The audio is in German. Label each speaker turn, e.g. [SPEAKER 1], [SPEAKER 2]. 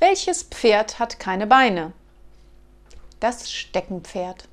[SPEAKER 1] Welches Pferd hat keine Beine? Das Steckenpferd.